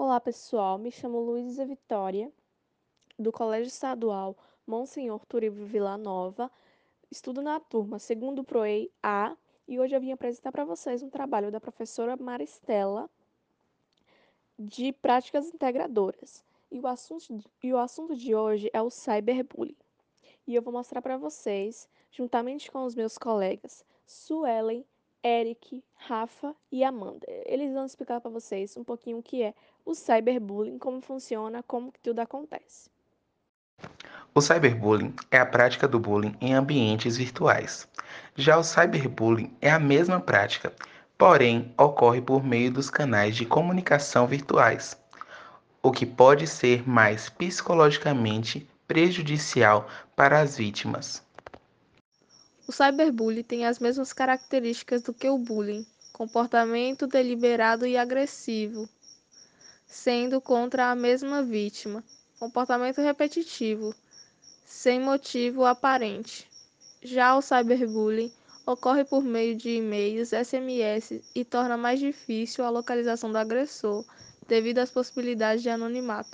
Olá, pessoal. Me chamo Luísa Vitória, do Colégio Estadual Monsenhor Turibio Villanova. Estudo na turma segundo PROEI A e hoje eu vim apresentar para vocês um trabalho da professora Maristela de práticas integradoras. E o assunto, e o assunto de hoje é o cyberbullying. E eu vou mostrar para vocês, juntamente com os meus colegas Suelen, Eric, Rafa e Amanda. Eles vão explicar para vocês um pouquinho o que é o cyberbullying, como funciona, como que tudo acontece. O cyberbullying é a prática do bullying em ambientes virtuais. Já o cyberbullying é a mesma prática, porém ocorre por meio dos canais de comunicação virtuais, o que pode ser mais psicologicamente prejudicial para as vítimas. O cyberbullying tem as mesmas características do que o bullying: comportamento deliberado e agressivo, sendo contra a mesma vítima, comportamento repetitivo, sem motivo aparente. Já o cyberbullying ocorre por meio de e-mails, SMS e torna mais difícil a localização do agressor, devido às possibilidades de anonimato.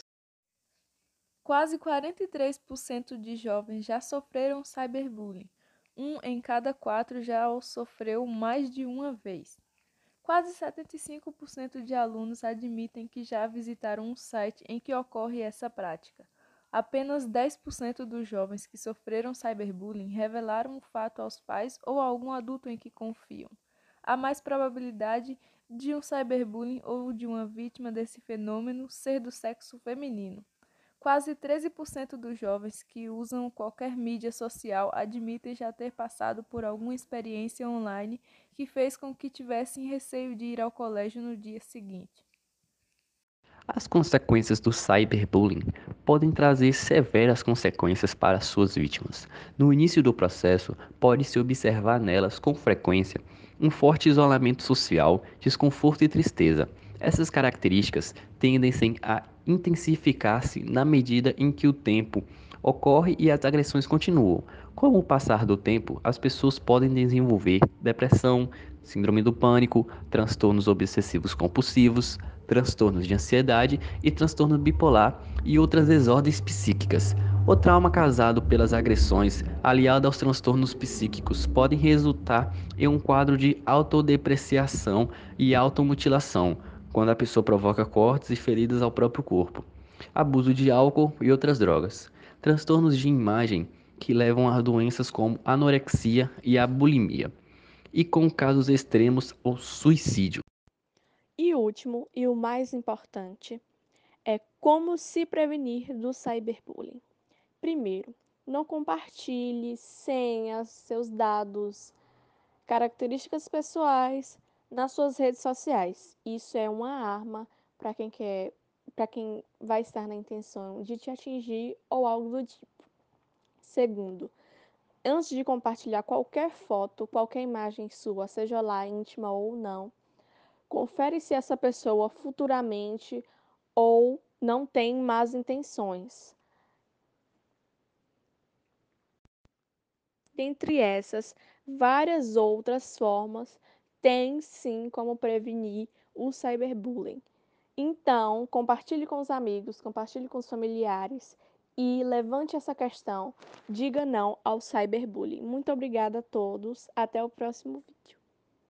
Quase 43% de jovens já sofreram cyberbullying um em cada quatro já o sofreu mais de uma vez. Quase 75% de alunos admitem que já visitaram um site em que ocorre essa prática. Apenas 10% dos jovens que sofreram cyberbullying revelaram o fato aos pais ou a algum adulto em que confiam. Há mais probabilidade de um cyberbullying ou de uma vítima desse fenômeno ser do sexo feminino. Quase 13% dos jovens que usam qualquer mídia social admitem já ter passado por alguma experiência online que fez com que tivessem receio de ir ao colégio no dia seguinte. As consequências do cyberbullying podem trazer severas consequências para suas vítimas. No início do processo, pode-se observar nelas com frequência um forte isolamento social, desconforto e tristeza. Essas características tendem a intensificar-se na medida em que o tempo ocorre e as agressões continuam. Com o passar do tempo, as pessoas podem desenvolver depressão, síndrome do pânico, transtornos obsessivos compulsivos, transtornos de ansiedade e transtorno bipolar e outras desordens psíquicas. O trauma causado pelas agressões, aliado aos transtornos psíquicos, podem resultar em um quadro de autodepreciação e automutilação quando a pessoa provoca cortes e feridas ao próprio corpo, abuso de álcool e outras drogas, transtornos de imagem que levam a doenças como anorexia e a bulimia, e com casos extremos o suicídio. E último, e o mais importante, é como se prevenir do cyberbullying. Primeiro, não compartilhe senhas, seus dados, características pessoais nas suas redes sociais. Isso é uma arma para quem quer, para quem vai estar na intenção de te atingir ou algo do tipo. Segundo, antes de compartilhar qualquer foto, qualquer imagem sua, seja lá íntima ou não, confere se essa pessoa futuramente ou não tem más intenções. Dentre essas, várias outras formas tem sim como prevenir o cyberbullying. Então, compartilhe com os amigos, compartilhe com os familiares e levante essa questão. Diga não ao cyberbullying. Muito obrigada a todos. Até o próximo vídeo.